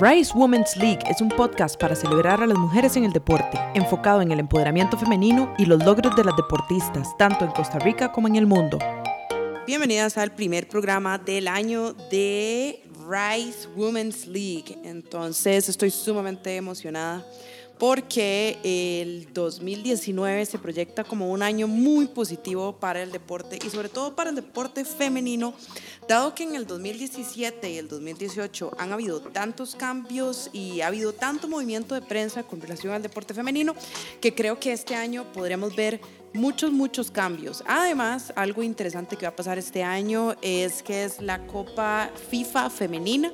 Rise Women's League es un podcast para celebrar a las mujeres en el deporte, enfocado en el empoderamiento femenino y los logros de las deportistas, tanto en Costa Rica como en el mundo. Bienvenidas al primer programa del año de Rise Women's League. Entonces estoy sumamente emocionada porque el 2019 se proyecta como un año muy positivo para el deporte y sobre todo para el deporte femenino, dado que en el 2017 y el 2018 han habido tantos cambios y ha habido tanto movimiento de prensa con relación al deporte femenino, que creo que este año podremos ver muchos, muchos cambios. Además, algo interesante que va a pasar este año es que es la Copa FIFA femenina,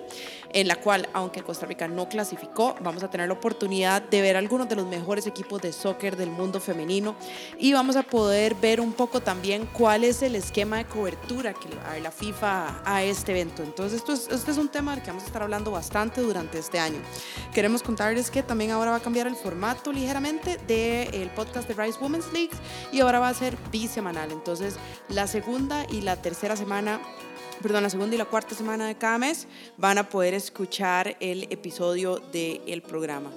en la cual, aunque Costa Rica no clasificó, vamos a tener la oportunidad de ver algunos de los mejores equipos de soccer del mundo femenino y vamos a poder ver un poco también cuál es el esquema de cobertura que va la FIFA a este evento. Entonces, esto es, este es un tema del que vamos a estar hablando bastante durante este año. Queremos contarles que también ahora va a cambiar el formato ligeramente del podcast de Rise Women's League y ahora va a ser bisemanal. Entonces, la segunda y la tercera semana perdón, la segunda y la cuarta semana de cada mes van a poder escuchar el episodio del programa.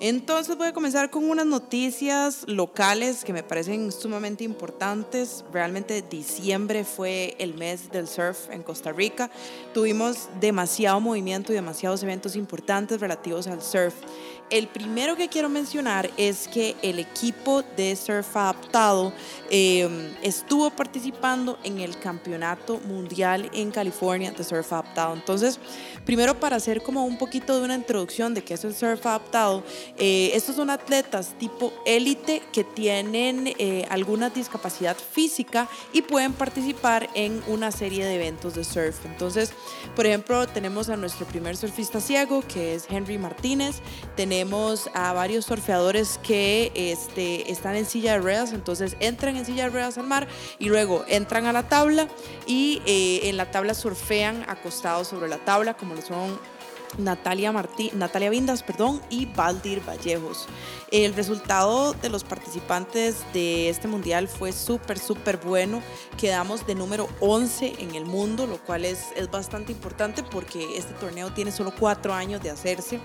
Entonces voy a comenzar con unas noticias locales que me parecen sumamente importantes. Realmente diciembre fue el mes del surf en Costa Rica. Tuvimos demasiado movimiento y demasiados eventos importantes relativos al surf. El primero que quiero mencionar es que el equipo de surf adaptado em, estuvo participando en el campeonato mundial en California de surf adaptado. Entonces, primero para hacer como un poquito de una introducción de qué es el surf adaptado, eh, estos son atletas tipo élite que tienen eh, alguna discapacidad física y pueden participar en una serie de eventos de surf. Entonces, por ejemplo, tenemos a nuestro primer surfista ciego que es Henry Martínez. Tenemos tenemos a varios surfeadores que este, están en silla de ruedas, entonces entran en silla de ruedas al mar y luego entran a la tabla y eh, en la tabla surfean acostados sobre la tabla, como lo son Natalia, Martí, Natalia Vindas perdón, y Valdir Vallejos. El resultado de los participantes de este mundial fue súper, súper bueno. Quedamos de número 11 en el mundo, lo cual es, es bastante importante porque este torneo tiene solo cuatro años de hacerse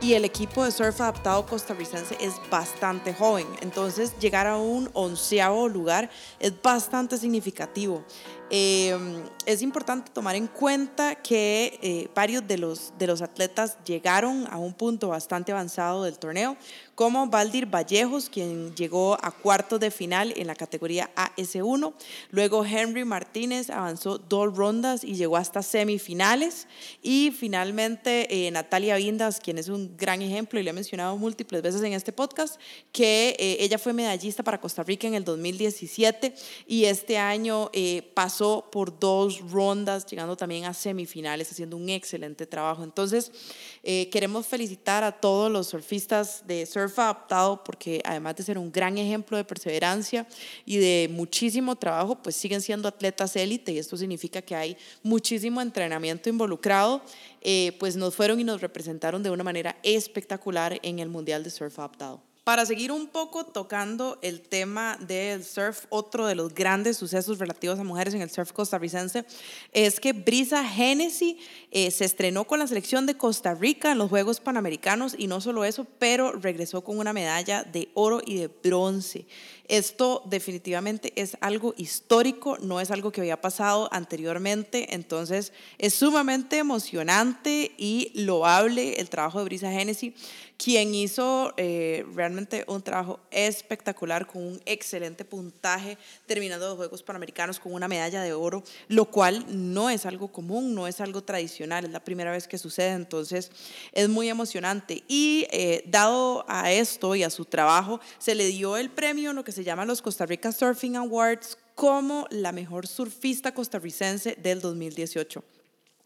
y el equipo de surf adaptado costarricense es bastante joven. Entonces, llegar a un onceavo lugar es bastante significativo. Em, es importante tomar en cuenta que eh, varios de los, de los atletas llegaron a un punto bastante avanzado del torneo, como Valdir Vallejos, quien llegó a cuartos de final en la categoría AS1. Luego Henry Martínez avanzó dos rondas y llegó hasta semifinales. Y finalmente eh, Natalia Vindas, quien es un gran ejemplo y le he mencionado múltiples veces en este podcast, que eh, ella fue medallista para Costa Rica en el 2017 y este año eh, pasó por dos rondas, llegando también a semifinales, haciendo un excelente trabajo. Entonces, queremos felicitar a todos los surfistas de surf adaptado porque además de ser un gran ejemplo de perseverancia y de muchísimo trabajo, pues siguen siendo atletas élite y esto significa que hay muchísimo entrenamiento involucrado, eh, pues nos fueron y nos representaron de una manera espectacular en el Mundial de Surf Adaptado. Para seguir un poco tocando el tema del surf, otro de los grandes sucesos relativos a mujeres en el surf costarricense es que Brisa Hennessy eh, se estrenó con la selección de Costa Rica en los Juegos Panamericanos y no solo eso, pero regresó con una medalla de oro y de bronce. Esto definitivamente es algo histórico, no es algo que había pasado anteriormente, entonces es sumamente emocionante y loable el trabajo de Brisa Hennessy quien hizo eh, realmente un trabajo espectacular con un excelente puntaje, terminando los Juegos Panamericanos con una medalla de oro, lo cual no es algo común, no es algo tradicional, es la primera vez que sucede, entonces es muy emocionante. Y eh, dado a esto y a su trabajo, se le dio el premio, lo que se llama los Costa Rica Surfing Awards, como la mejor surfista costarricense del 2018.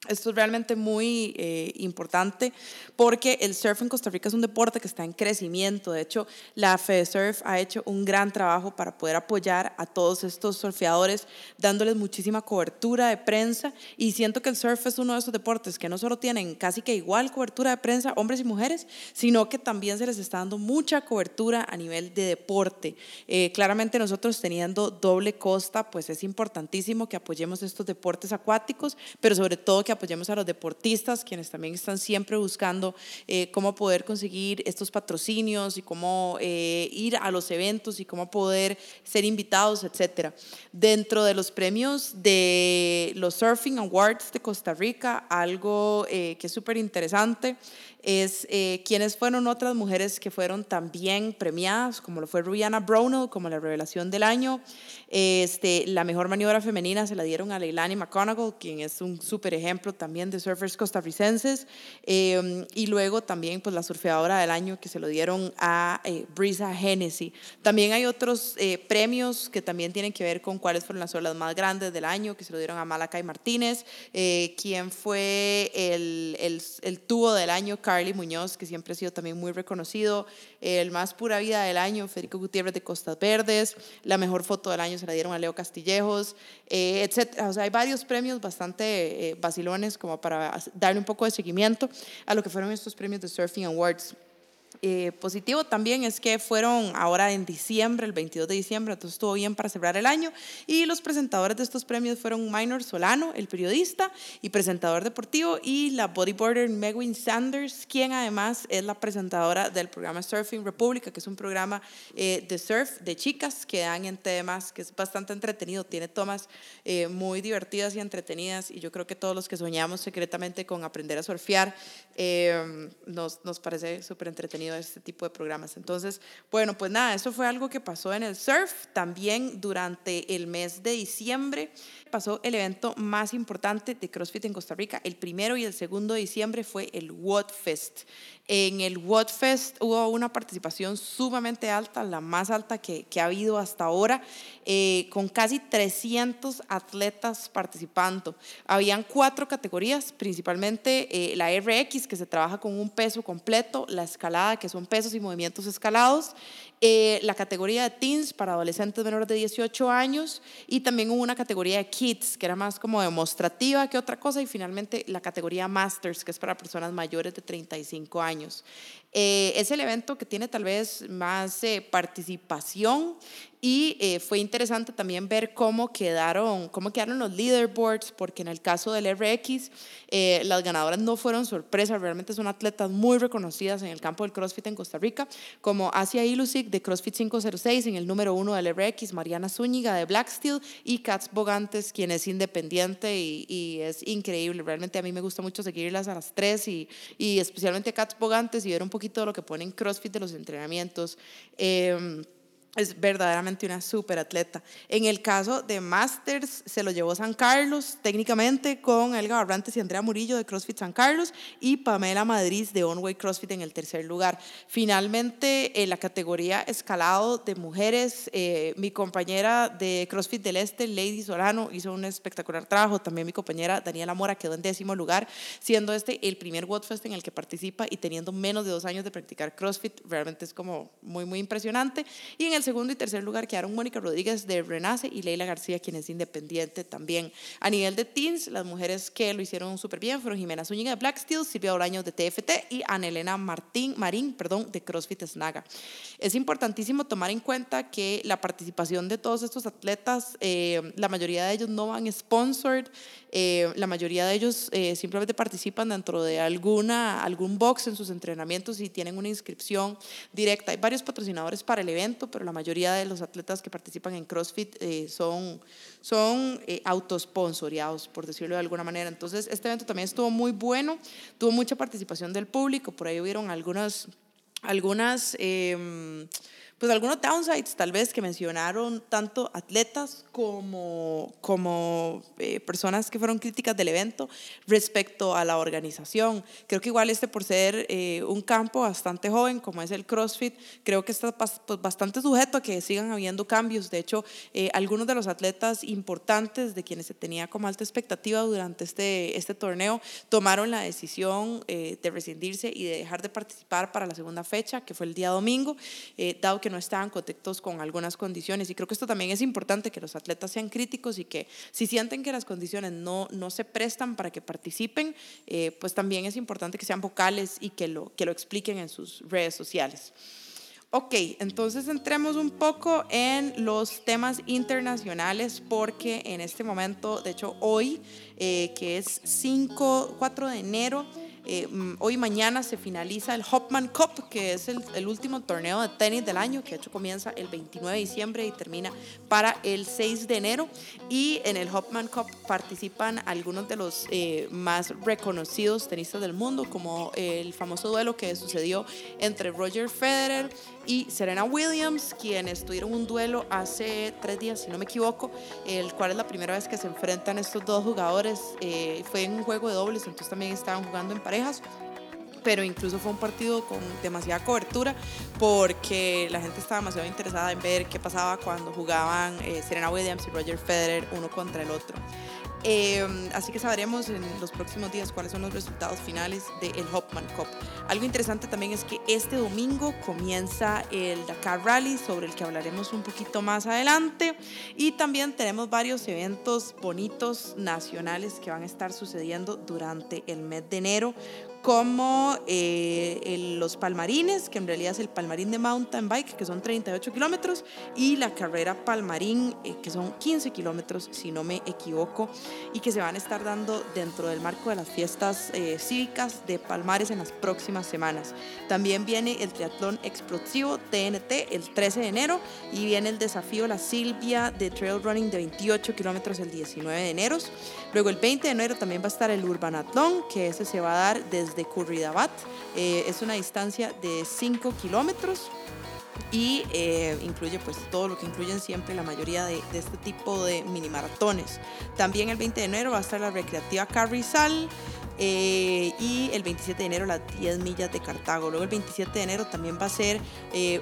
Esto es realmente muy eh, importante porque el surf en Costa Rica es un deporte que está en crecimiento. De hecho, la FEDESURF ha hecho un gran trabajo para poder apoyar a todos estos surfeadores, dándoles muchísima cobertura de prensa. Y siento que el surf es uno de esos deportes que no solo tienen casi que igual cobertura de prensa, hombres y mujeres, sino que también se les está dando mucha cobertura a nivel de deporte. Eh, claramente nosotros teniendo doble costa, pues es importantísimo que apoyemos estos deportes acuáticos, pero sobre todo que apoyemos a los deportistas, quienes también están siempre buscando eh, cómo poder conseguir estos patrocinios y cómo eh, ir a los eventos y cómo poder ser invitados, etc. Dentro de los premios de los Surfing Awards de Costa Rica, algo que es súper interesante es eh, quiénes fueron otras mujeres que fueron también premiadas, como lo fue Rihanna Brownell, como la revelación del año. Este, la mejor maniobra femenina se la dieron a Leilani McConaughey, quien es un súper ejemplo también de surfers costarricenses. Em, y luego también pues, la surfeadora del año que se lo dieron a eh, Brisa Hennessy. También hay otros eh, premios que también tienen que ver con cuáles fueron las olas más grandes del año, que se lo dieron a Malakai Martínez, eh, quien fue el, el, el tubo del año, Carly Muñoz, que siempre ha sido también muy reconocido, el más pura vida del año, Federico Gutiérrez de Costas Verdes, la mejor foto del año se la dieron a Leo Castillejos, eh, etc. O sea, hay varios premios bastante eh, vacilones como para darle un poco de seguimiento a lo que fueron estos premios de Surfing Awards. Eh, positivo también es que fueron ahora en diciembre, el 22 de diciembre, entonces estuvo bien para cerrar el año. Y los presentadores de estos premios fueron Minor Solano, el periodista y presentador deportivo, y la bodyboarder Megwin Sanders, quien además es la presentadora del programa Surfing República, que es un programa eh, de surf de chicas que dan en temas que es bastante entretenido, tiene tomas eh, muy divertidas y entretenidas, y yo creo que todos los que soñamos secretamente con aprender a surfear, nos, nos parece súper entretenido este tipo de programas. Entonces, bueno, pues nada, eso fue algo que pasó en el surf. También durante el mes de diciembre pasó el evento más importante de CrossFit en Costa Rica. El primero y el segundo de diciembre fue el Fest. En el Fest hubo una participación sumamente alta, la más alta que, que ha habido hasta ahora, eh, con casi 300 atletas participando. Habían cuatro categorías, principalmente eh, la RX, que se trabaja con un peso completo, la escalada, que son pesos y movimientos escalados, eh, la categoría de teens para adolescentes menores de 18 años y también hubo una categoría de kids que era más como demostrativa que otra cosa y finalmente la categoría masters que es para personas mayores de 35 años. Eh, es el evento que tiene tal vez más eh, participación y eh, fue interesante también ver cómo quedaron, cómo quedaron los leaderboards, porque en el caso del RX, las ganadoras no fueron sorpresas, realmente son atletas muy reconocidas en el campo del CrossFit en Costa Rica, como Asia Ilusic de CrossFit 506 en el número uno del RX, Mariana Zúñiga de Black Steel y Katz Bogantes, quien es independiente y, es increíble. Realmente a mí me gusta mucho seguirlas a las tres y, y especialmente Katz Bogantes y ver un poquito de lo que ponen CrossFit de los entrenamientos. Eh, es verdaderamente una súper atleta. En el caso de Masters, se lo llevó San Carlos, técnicamente con Elga Barrantes y Andrea Murillo de CrossFit San Carlos y Pamela Madrid de Onway CrossFit en el tercer lugar. Finalmente, en la categoría escalado de mujeres, eh, mi compañera de CrossFit del Este, Lady Solano, hizo un espectacular trabajo. También mi compañera Daniela Mora quedó en décimo lugar, siendo este el primer Wotfest en el que participa y teniendo menos de dos años de practicar CrossFit. Realmente es como muy, muy impresionante. Y en el segundo y tercer lugar quedaron Mónica Rodríguez de Renace y Leila García, quien es independiente también. A nivel de teens, las mujeres que lo hicieron súper bien fueron Jimena Zúñiga de Black Steel, Silvia Oraño de TFT y Anelena Martín, Marín perdón, de CrossFit Snaga. Es importantísimo tomar en cuenta que la participación de todos estos atletas, eh, la mayoría de ellos no van sponsored, eh, la mayoría de ellos eh, simplemente participan dentro de alguna, algún box en sus entrenamientos y tienen una inscripción directa. Hay varios patrocinadores para el evento, pero la mayoría de los atletas que participan en CrossFit eh, son, son autosponsoriados, por decirlo de alguna manera. Entonces, este evento también estuvo muy bueno, tuvo mucha participación del público, por ahí hubieron algunas, algunas em, pues algunos downsides tal vez que mencionaron tanto atletas como, como eh, personas que fueron críticas del evento respecto a la organización. Creo que igual este por ser eh, un campo bastante joven como es el CrossFit, creo que está pues, bastante sujeto a que sigan habiendo cambios. De hecho, eh, algunos de los atletas importantes de quienes se tenía como alta expectativa durante este, este torneo tomaron la decisión de rescindirse y de dejar de participar para la segunda fecha, que fue el día domingo, dado que no estaban contactos con algunas condiciones. Y creo que esto también es importante, que los atletas sean críticos y que si sienten que las condiciones no, no se prestan para que participen, eh, pues también es importante que sean vocales y que lo, que lo expliquen en sus redes sociales. Ok, entonces entremos un poco en los temas internacionales porque en este momento, de hecho hoy, eh, que es 5, 4 de enero, eh, mm, hoy mañana se finaliza el Hopman Cup, que es el, el, último torneo de tenis del año, que de hecho comienza el 29 de diciembre y termina para el 6 de enero. Y en el Hopman Cup participan algunos de los eh, más reconocidos tenistas del mundo, como el famoso duelo que sucedió entre Roger Federer y Serena Williams, quienes tuvieron un duelo hace tres días, si no me equivoco, el cual es la primera vez que se enfrentan estos dos jugadores. Eh, fue en un juego de dobles, entonces también estaban jugando en parejas pero incluso fue un partido con demasiada cobertura porque la gente estaba demasiado interesada en ver qué pasaba cuando jugaban eh, Serena Williams y Roger Federer uno contra el otro. Em, así que sabremos en los próximos días cuáles son los resultados finales del Hopman Cup. Algo interesante también es que este domingo comienza el Dakar Rally, sobre el que hablaremos un poquito más adelante. Y también tenemos varios eventos bonitos nacionales que van a estar sucediendo durante el mes de enero, como eh, los palmarines, que en realidad es el palmarín de mountain bike, que son 38 kilómetros, y la carrera palmarín, eh, que son 15 kilómetros, si no me equivoco, y que se van a estar dando dentro del marco de las fiestas eh, cívicas de Palmares en las próximas semanas. También viene el triatlón explosivo TNT el 13 de enero, y viene el desafío La Silvia de trail running de 28 kilómetros el 19 de enero. Luego el 20 de enero también va a estar el Urbanatlón, que ese se va a dar desde de Curridabat. Eh, es una distancia de 5 kilómetros y eh, incluye pues todo lo que incluyen siempre la mayoría de, este tipo de mini maratones. También el 20 de enero va a estar la recreativa Carrizal. Eh, y el 27 de enero las 10 millas de Cartago. Luego el 27 de enero también va a ser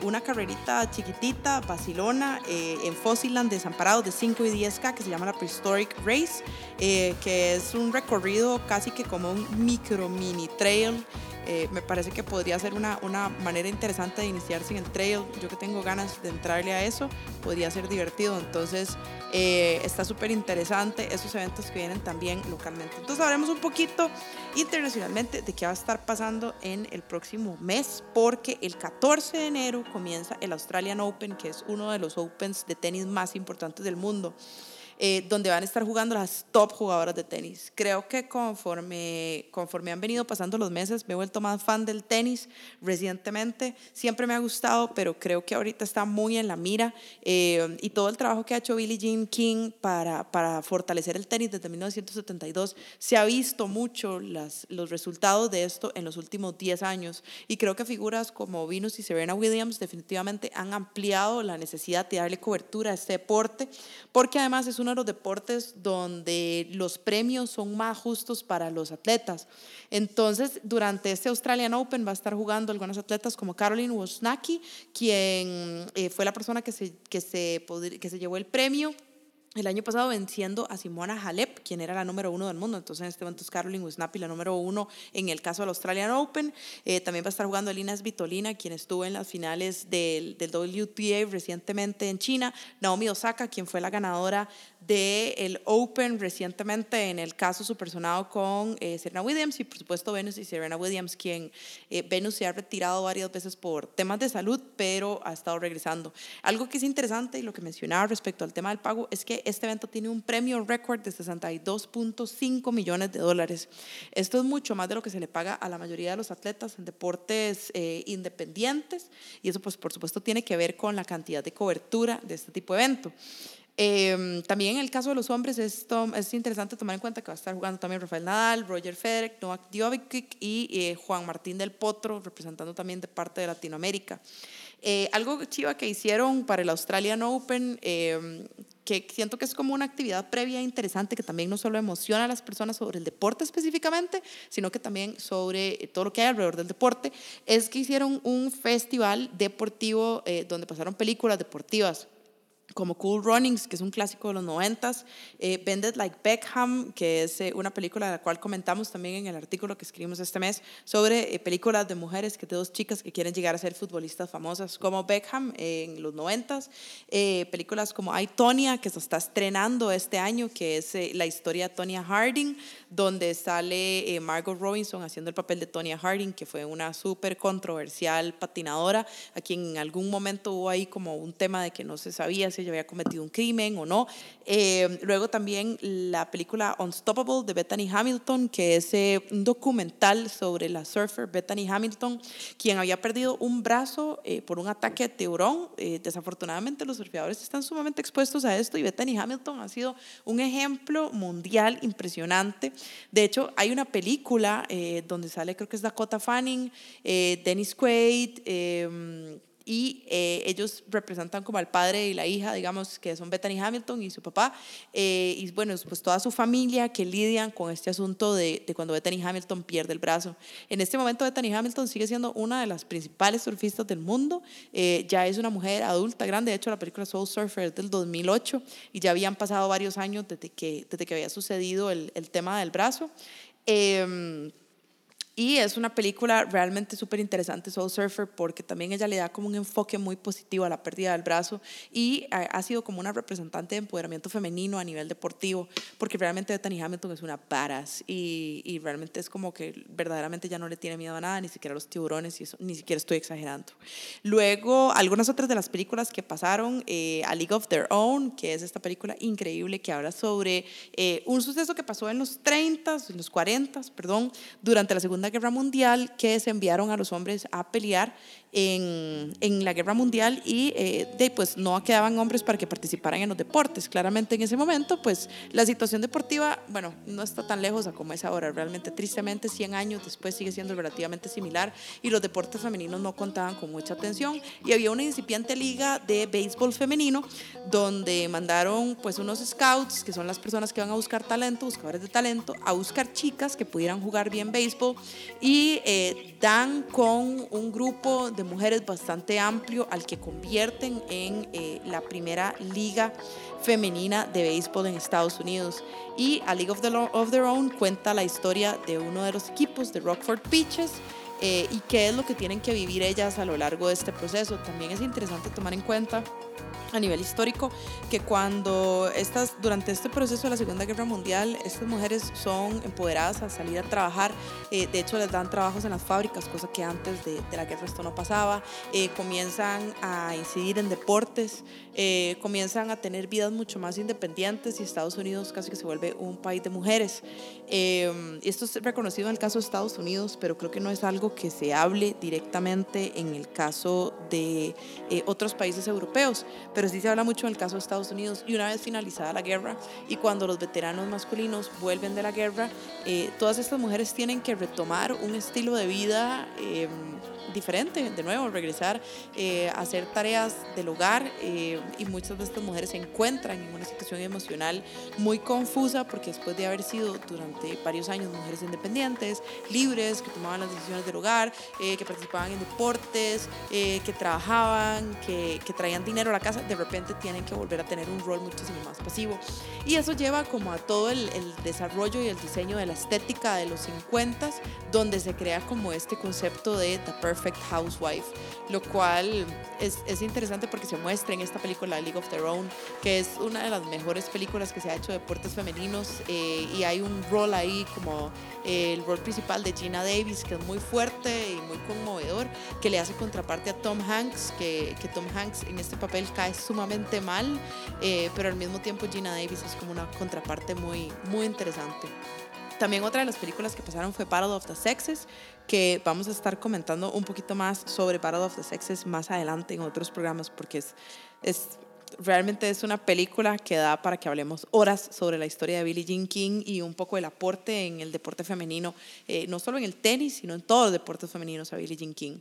una carrerita chiquitita, Barcelona, en Fossiland desamparado de 5 y 10K que se llama la Prehistoric Race. Eh, que es un recorrido casi que como un micro mini trail. Eh, me parece que podría ser una, una, manera interesante de iniciarse en el trail. Yo que tengo ganas de entrarle a eso, podría ser divertido. Entonces, eh, está súper interesante esos eventos que vienen también localmente. Entonces, sabremos un poquito internacionalmente de qué va a estar pasando en el próximo mes, porque el 14 de enero comienza el Australian Open, que es uno de los Opens de tenis más importantes del mundo. Eh, donde van a estar jugando las top jugadoras de tenis. Creo que conforme, conforme han venido pasando los meses, me he vuelto más fan del tenis recientemente. Siempre me ha gustado, pero creo que ahorita está muy en la mira. Eh, y todo el trabajo que ha hecho Billie Jean King para, para fortalecer el tenis desde 1972, se ha visto mucho las, los resultados de esto en los últimos 10 años. Y creo que figuras como Venus y Serena Williams definitivamente han ampliado la necesidad de darle cobertura a este deporte, porque además es un de los deportes donde los premios son más justos para los atletas. Entonces, durante este Australian Open va a estar jugando algunos atletas como Caroline Wozniacki, quien eh, fue la persona que se, que, se, que se llevó el premio el año pasado venciendo a Simona Halep, quien era la número uno del mundo. Entonces, en este momento es Caroline Wozniacki, la número uno en el caso del Australian Open. Eh, también va a estar jugando Elina Svitolina, quien estuvo en las finales del, del WTA recientemente en China. Naomi Osaka, quien fue la ganadora del Open recientemente en el caso supersonado con eh, Serena Williams y por supuesto Venus y Serena Williams, quien eh, Venus se ha retirado varias veces por temas de salud, pero ha estado regresando. Algo que es interesante y lo que mencionaba respecto al tema del pago es que este evento tiene un premio récord de 62.5 millones de dólares. Esto es mucho más de lo que se le paga a la mayoría de los atletas en deportes eh, independientes y eso pues por supuesto tiene que ver con la cantidad de cobertura de este tipo de evento. Em, también en el caso de los hombres es, es interesante tomar en cuenta que va a estar jugando también Rafael Nadal, Roger Federer, Novak Djokovic y eh, Juan Martín del Potro, representando también de parte de Latinoamérica. Eh, algo chiva que hicieron para el Australian Open, em, que siento que es como una actividad previa interesante que también no solo emociona a las personas sobre el deporte específicamente, sino que también sobre todo lo que hay alrededor del deporte, es que hicieron un festival deportivo eh, donde pasaron películas deportivas como Cool Runnings, que es un clásico de los noventas, eh, Bended Like Beckham, que es eh, una película de la cual comentamos también en el artículo que escribimos este mes sobre eh, películas de mujeres, que de dos chicas que quieren llegar a ser futbolistas famosas como Beckham en los noventas, películas como I, Tonya, que se está estrenando este año, que es la historia de Tonya Harding, donde sale Margot Robinson haciendo el papel de Tonya Harding, que fue una súper controversial patinadora, a quien en algún momento hubo ahí como un tema de que no se sabía si había cometido un crimen o no. Eh, luego también la película Unstoppable de Bethany Hamilton, que es eh, un documental sobre la surfer Bethany Hamilton, quien había perdido un brazo eh, por un ataque de tiburón. desafortunadamente los surfeadores están sumamente expuestos a esto y Bethany Hamilton ha sido un ejemplo mundial impresionante. De hecho, hay una película donde sale, creo que es Dakota Fanning, Dennis Quaid, y eh, ellos representan como al padre y la hija, digamos, que son Bethany Hamilton y su papá, eh, y bueno, pues toda su familia que lidian con este asunto de, de, cuando Bethany Hamilton pierde el brazo. En este momento Bethany Hamilton sigue siendo una de las principales surfistas del mundo, eh, ya es una mujer adulta, grande, de hecho la película Soul Surfer es del 2008 y ya habían pasado varios años desde que, desde que había sucedido el, el tema del brazo. Eh, y es una película realmente súper interesante, Soul Surfer, porque también ella le da como un enfoque muy positivo a la pérdida del brazo y ha sido como una representante de empoderamiento femenino a nivel deportivo, porque realmente Bethany Hamilton es una paras y, y, realmente es como que verdaderamente ya no le tiene miedo a nada, ni siquiera a los tiburones, y eso, ni siquiera estoy exagerando. Luego, algunas otras de las películas que pasaron, eh, A League of Their Own, que es esta película increíble que habla sobre eh, un suceso que pasó en los 30, en los 40, perdón, durante la Segunda Guerra Mundial que se enviaron a los hombres a pelear en, en la guerra mundial y eh, de, pues no quedaban hombres para que participaran en los deportes. Claramente en ese momento pues la situación deportiva, bueno, no está tan lejos a como es ahora. Realmente tristemente 100 años después sigue siendo relativamente similar y los deportes femeninos no contaban con mucha atención y había una incipiente liga de béisbol femenino donde mandaron pues unos scouts que son las personas que van a buscar talento, buscadores de talento, a buscar chicas que pudieran jugar bien béisbol y eh, dan con un grupo de mujeres bastante amplio al que convierten en eh, la primera liga femenina de béisbol en Estados Unidos. Y a League of, of Their Own cuenta la historia de uno de los equipos de Rockford Peaches. Eh, y qué es lo que tienen que vivir ellas a lo largo de este proceso. También es interesante tomar en cuenta a nivel histórico que cuando estas durante este proceso de la Segunda Guerra Mundial estas mujeres son empoderadas a salir a trabajar eh, de hecho les dan trabajos en las fábricas cosa que antes de, de la guerra esto no pasaba eh, comienzan a incidir en deportes eh, comienzan a tener vidas mucho más independientes y Estados Unidos casi que se vuelve un país de mujeres y esto es reconocido en el caso de Estados Unidos pero creo que no es algo que se hable directamente en el caso de otros países europeos pero sí se habla mucho en el caso de Estados Unidos. Y una vez finalizada la guerra y cuando los veteranos masculinos vuelven de la guerra, eh, todas estas mujeres tienen que retomar un estilo de vida. Eh, diferente, de nuevo, regresar eh, a hacer tareas del hogar eh, y muchas de estas mujeres se encuentran en una situación emocional muy confusa porque después de haber sido durante varios años mujeres independientes, libres, que tomaban las decisiones del hogar, eh, que participaban en deportes, que trabajaban, que, que traían dinero a la casa, de repente tienen que volver a tener un rol muchísimo más pasivo. Y eso lleva como a todo el, el desarrollo y el diseño de la estética de los 50, donde se crea como este concepto de the perfect Perfect Housewife, lo cual es, es, interesante porque se muestra en esta película League of Their Own, que es una de las mejores películas que se ha hecho de deportes femeninos eh, y hay un rol ahí como eh, el rol principal de Gina Davis, que es muy fuerte y muy conmovedor, que le hace contraparte a Tom Hanks, que, que Tom Hanks en este papel cae sumamente mal, eh, pero al mismo tiempo Gina Davis es como una contraparte muy, muy interesante. También otra de las películas que pasaron fue Battle of the Sexes, que vamos a estar comentando un poquito más sobre Battle of the Sexes más adelante en otros programas, porque es, es realmente es una película que da para que hablemos horas sobre la historia de Billie Jean King y un poco el aporte en el deporte femenino, eh, no solo en el tenis, sino en todos los deportes femeninos a Billie Jean King.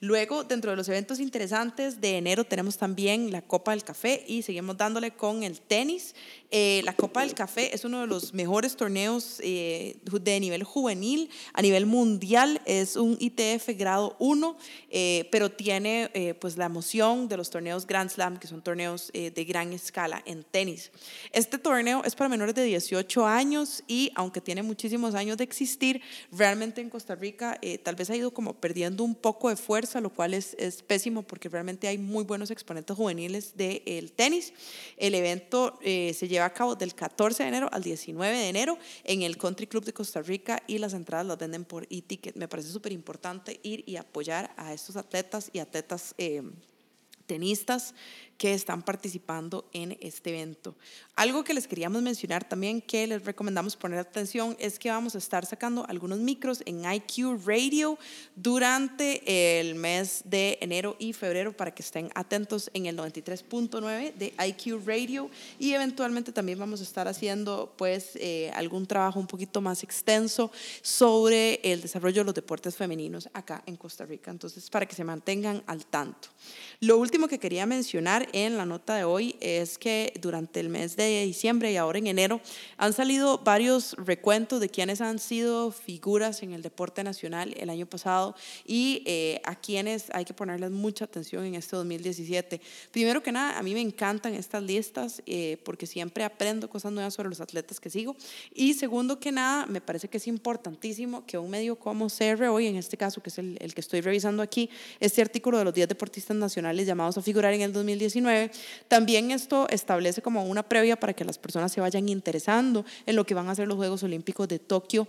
Luego, dentro de los eventos interesantes de enero, tenemos también la Copa del Café y seguimos dándole con el tenis. Eh, la Copa del Café es uno de los mejores torneos eh, de nivel juvenil a nivel mundial. Es un ITF grado 1, pero tiene pues la emoción de los torneos Grand Slam, que son torneos eh, de gran escala en tenis. Este torneo es para menores de 18 años y aunque tiene muchísimos años de existir, realmente en Costa Rica eh, tal vez ha ido como perdiendo un poco de fuerza, lo cual es, es pésimo porque realmente hay muy buenos exponentes juveniles del tenis. El evento eh, se lleva a cabo del 14 de enero al 19 de enero en el Country Club de Costa Rica y las entradas las venden por e-ticket. Me parece súper importante ir y apoyar a estos atletas y atletas eh, tenistas que están participando en este evento. Algo que les queríamos mencionar también que les recomendamos poner atención es que vamos a estar sacando algunos micros en IQ Radio durante el mes de enero y febrero para que estén atentos en el 93.9 de IQ Radio y eventualmente también vamos a estar haciendo pues eh, algún trabajo un poquito más extenso sobre el desarrollo de los deportes femeninos acá en Costa Rica. Entonces, para que se mantengan al tanto. Lo último que quería mencionar en la nota de hoy es que durante el mes de diciembre y ahora en enero han salido varios recuentos de quienes han sido figuras en el deporte nacional el año pasado y eh, a quienes hay que ponerles mucha atención en este 2017. Primero que nada, a mí me encantan estas listas eh, porque siempre aprendo cosas nuevas sobre los atletas que sigo. Y segundo que nada, me parece que es importantísimo que un medio como CR hoy, en este caso que es el, el que estoy revisando aquí, este artículo de los 10 deportistas nacionales llamados a figurar en el 2019, también esto establece como una previa para que las personas se vayan interesando en lo que van a ser los Juegos Olímpicos de Tokio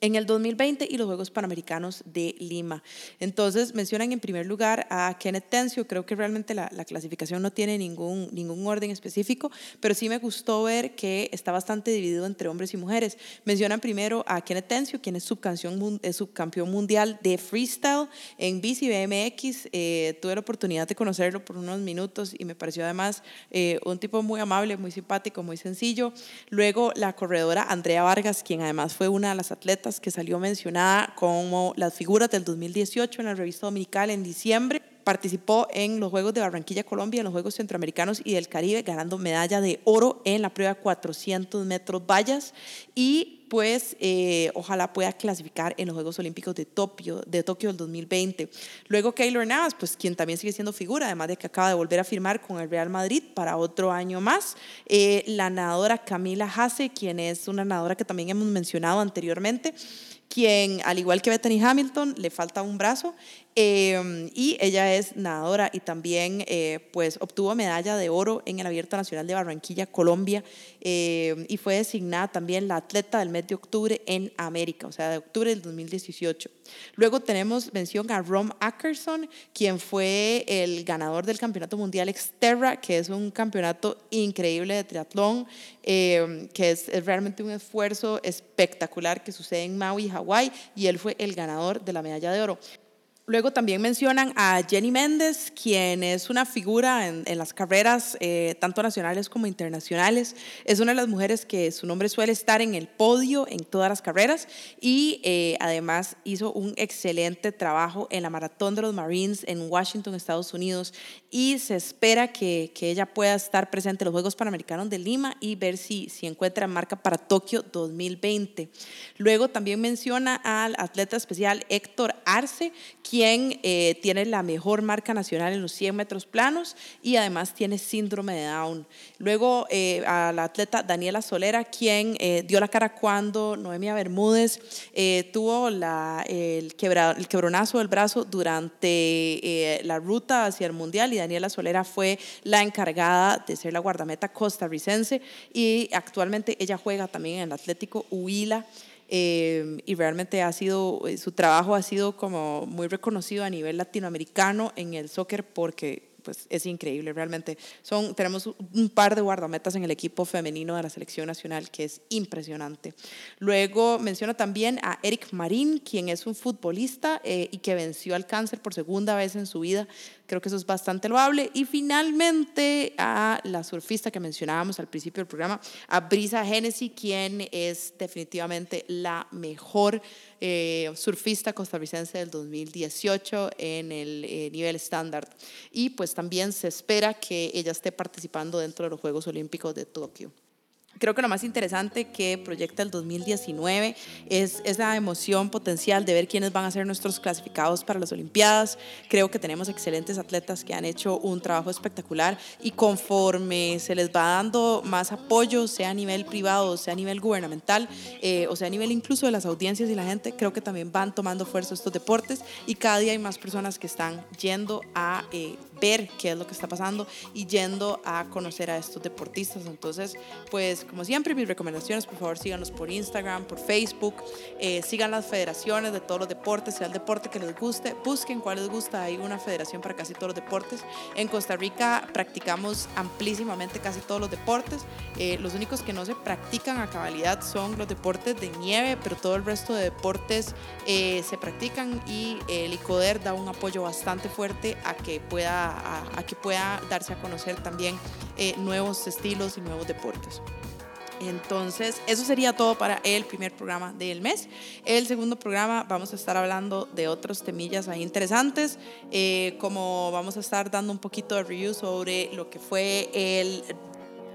en el 2020 y los Juegos Panamericanos de Lima. Entonces mencionan en primer lugar a Kenneth Tencio, creo que realmente la, la, clasificación no tiene ningún, ningún orden específico, pero sí me gustó ver que está bastante dividido entre hombres y mujeres. Mencionan primero a Kenneth Tencio, quien es subcampeón, es subcampeón mundial de freestyle en bici BMX. Eh, tuve la oportunidad de conocerlo por unos minutos y me pareció además eh, un tipo muy amable, muy simpático, muy sencillo. Luego la corredora Andrea Vargas, quien además fue una de las atletas que salió mencionada como las figuras del 2018 en la revista dominical en diciembre. Participó en los Juegos de Barranquilla, Colombia, en los Juegos Centroamericanos y del Caribe, ganando medalla de oro en la prueba 400 metros vallas y pues eh, ojalá pueda clasificar en los Juegos Olímpicos de Tokio, de Tokio del 2020. Luego Keylor Navas, pues quien también sigue siendo figura, además de que acaba de volver a firmar con el Real Madrid para otro año más. Eh, la nadadora Camila Hasse, quien es una nadadora que también hemos mencionado anteriormente, quien, al igual que Bethany Hamilton, le falta un brazo Em, y ella es nadadora y también eh, pues obtuvo medalla de oro en el Abierto Nacional de Barranquilla, Colombia, em, y fue designada también la atleta del mes de octubre en América, o sea, de octubre del 2018. Luego tenemos mención a Rom Ackerson, quien fue el ganador del Campeonato Mundial Exterra, que es un campeonato increíble de triatlón, em, que es, es realmente un esfuerzo espectacular que sucede en Maui, Hawái, y él fue el ganador de la medalla de oro. Luego también mencionan a Jenny Méndez, quien es una figura en, las carreras eh, tanto nacionales como internacionales. Es una de las mujeres que su nombre suele estar en el podio en todas las carreras y eh, además hizo un excelente trabajo en la maratón de los Marines en Washington, Estados Unidos. Y se espera que, que ella pueda estar presente en los Juegos Panamericanos de Lima y ver si, si encuentra marca para Tokio 2020. Luego también menciona al atleta especial Héctor Arce, quien eh, tiene la mejor marca nacional en los 100 metros planos y además tiene síndrome de Down. Luego eh, a la atleta Daniela Solera, quien eh, dio la cara cuando Noemia Bermúdez tuvo la, el, el, quebronazo del brazo durante la ruta hacia el Mundial y Daniela Solera fue la encargada de ser la guardameta costarricense y actualmente ella juega también en el Atlético Huila. Eh, y realmente ha sido, eh, su trabajo ha sido como muy reconocido a nivel latinoamericano en el soccer porque pues es increíble, realmente. Son, tenemos un par de guardametas en el equipo femenino de la selección nacional que es impresionante. Luego menciona también a Eric Marín, quien es un futbolista eh, y que venció al cáncer por segunda vez en su vida. Creo que eso es bastante loable. Y finalmente a la surfista que mencionábamos al principio del programa, a Brisa Hennessy, quien es definitivamente la mejor eh, surfista costarricense del 2018 en el eh, nivel estándar. Y pues también se espera que ella esté participando dentro de los Juegos Olímpicos de Tokio. Creo que lo más interesante que proyecta el 2019 es esa emoción potencial de ver quiénes van a ser nuestros clasificados para las Olimpiadas. Creo que tenemos excelentes atletas que han hecho un trabajo espectacular y conforme se les va dando más apoyo, sea a nivel privado, sea a nivel gubernamental, eh, o sea a nivel incluso de las audiencias y la gente, creo que también van tomando fuerza estos deportes y cada día hay más personas que están yendo a eh, ver qué es lo que está pasando y yendo a conocer a estos deportistas. Entonces, pues como siempre, mis recomendaciones, por favor, síganos por Instagram, por Facebook, eh, sigan las federaciones de todos los deportes, sea el deporte que les guste, busquen cuál les gusta, hay una federación para casi todos los deportes. En Costa Rica practicamos amplísimamente casi todos los deportes, eh, los únicos que no se practican a cabalidad son los deportes de nieve, pero todo el resto de deportes eh, se practican y el ICODER da un apoyo bastante fuerte a que pueda, a, que pueda darse a conocer también nuevos estilos y nuevos deportes. Entonces, eso sería todo para el primer programa del mes. El segundo programa vamos a estar hablando de otros temillas ahí interesantes, eh, como vamos a estar dando un poquito de review sobre lo que fue el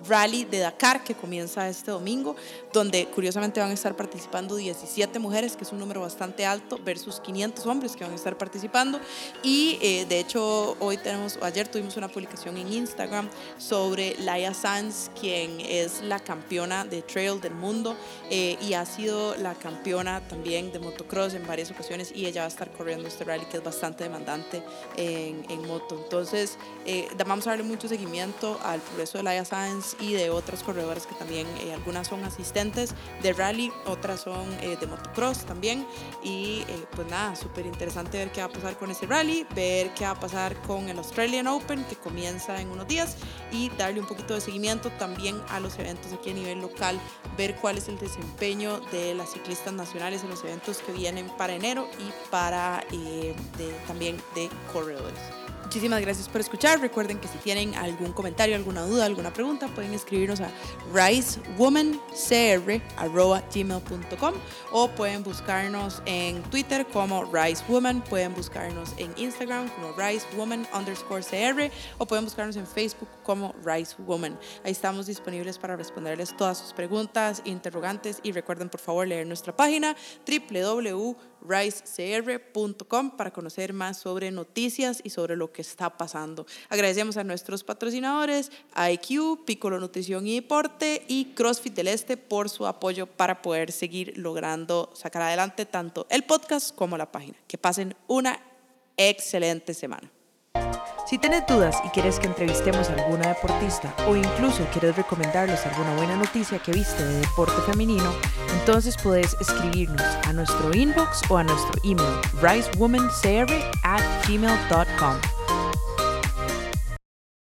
rally de Dakar que comienza este domingo, donde curiosamente van a estar participando 17 mujeres, que es un número bastante alto, versus 500 hombres que van a estar participando. Y eh, de hecho, hoy tenemos, ayer tuvimos una publicación en Instagram sobre Laia Sanz, quien es la campeona de trail del mundo eh, y ha sido la campeona también de motocross en varias ocasiones y ella va a estar corriendo este rally que es bastante demandante en, en moto. Entonces, eh, vamos a darle mucho seguimiento al progreso de Laia Sanz y de otras corredoras que también, eh, algunas son asistentes de rally, otras son eh, de motocross también. Y eh, pues nada, súper interesante ver qué va a pasar con ese rally, ver qué va a pasar con el Australian Open que comienza en unos días y darle un poquito de seguimiento también a los eventos aquí a nivel local, ver cuál es el desempeño de las ciclistas nacionales en los eventos que vienen para enero y para también de corredores. Muchísimas gracias por escuchar. Recuerden que si tienen algún comentario, alguna duda, alguna pregunta, pueden escribirnos a ricewomancr.gmail.com o pueden buscarnos en Twitter como ricewoman, pueden buscarnos en Instagram como ricewoman underscore cr o pueden buscarnos en Facebook como ricewoman. Ahí estamos disponibles para responderles todas sus preguntas, interrogantes y recuerden por favor leer nuestra página www.ricecr.com para conocer más sobre noticias y sobre lo que está pasando. Agradecemos a nuestros patrocinadores, IQ, Piccolo Nutrición y Deporte y CrossFit del Este por su apoyo para poder seguir logrando sacar adelante tanto el podcast como la página. Que pasen una excelente semana. Si tienes dudas y quieres que entrevistemos a alguna deportista o incluso quieres recomendarles alguna buena noticia que viste de deporte femenino, entonces puedes escribirnos a nuestro inbox o a nuestro email ricewomancr at gmail.com.